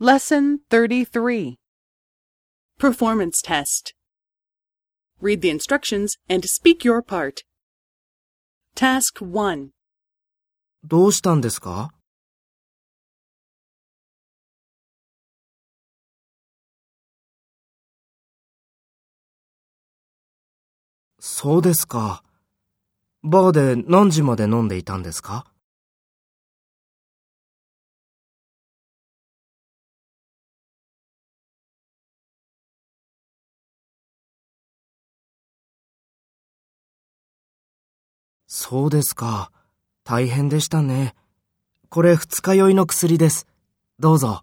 Lesson 33 Performance Test Read the instructions and speak your part. Task 1どうしたんですかそうですか。バーで何時まで飲んでいたんですか そうですか。大変でしたね。これ二日酔いの薬です。どうぞ。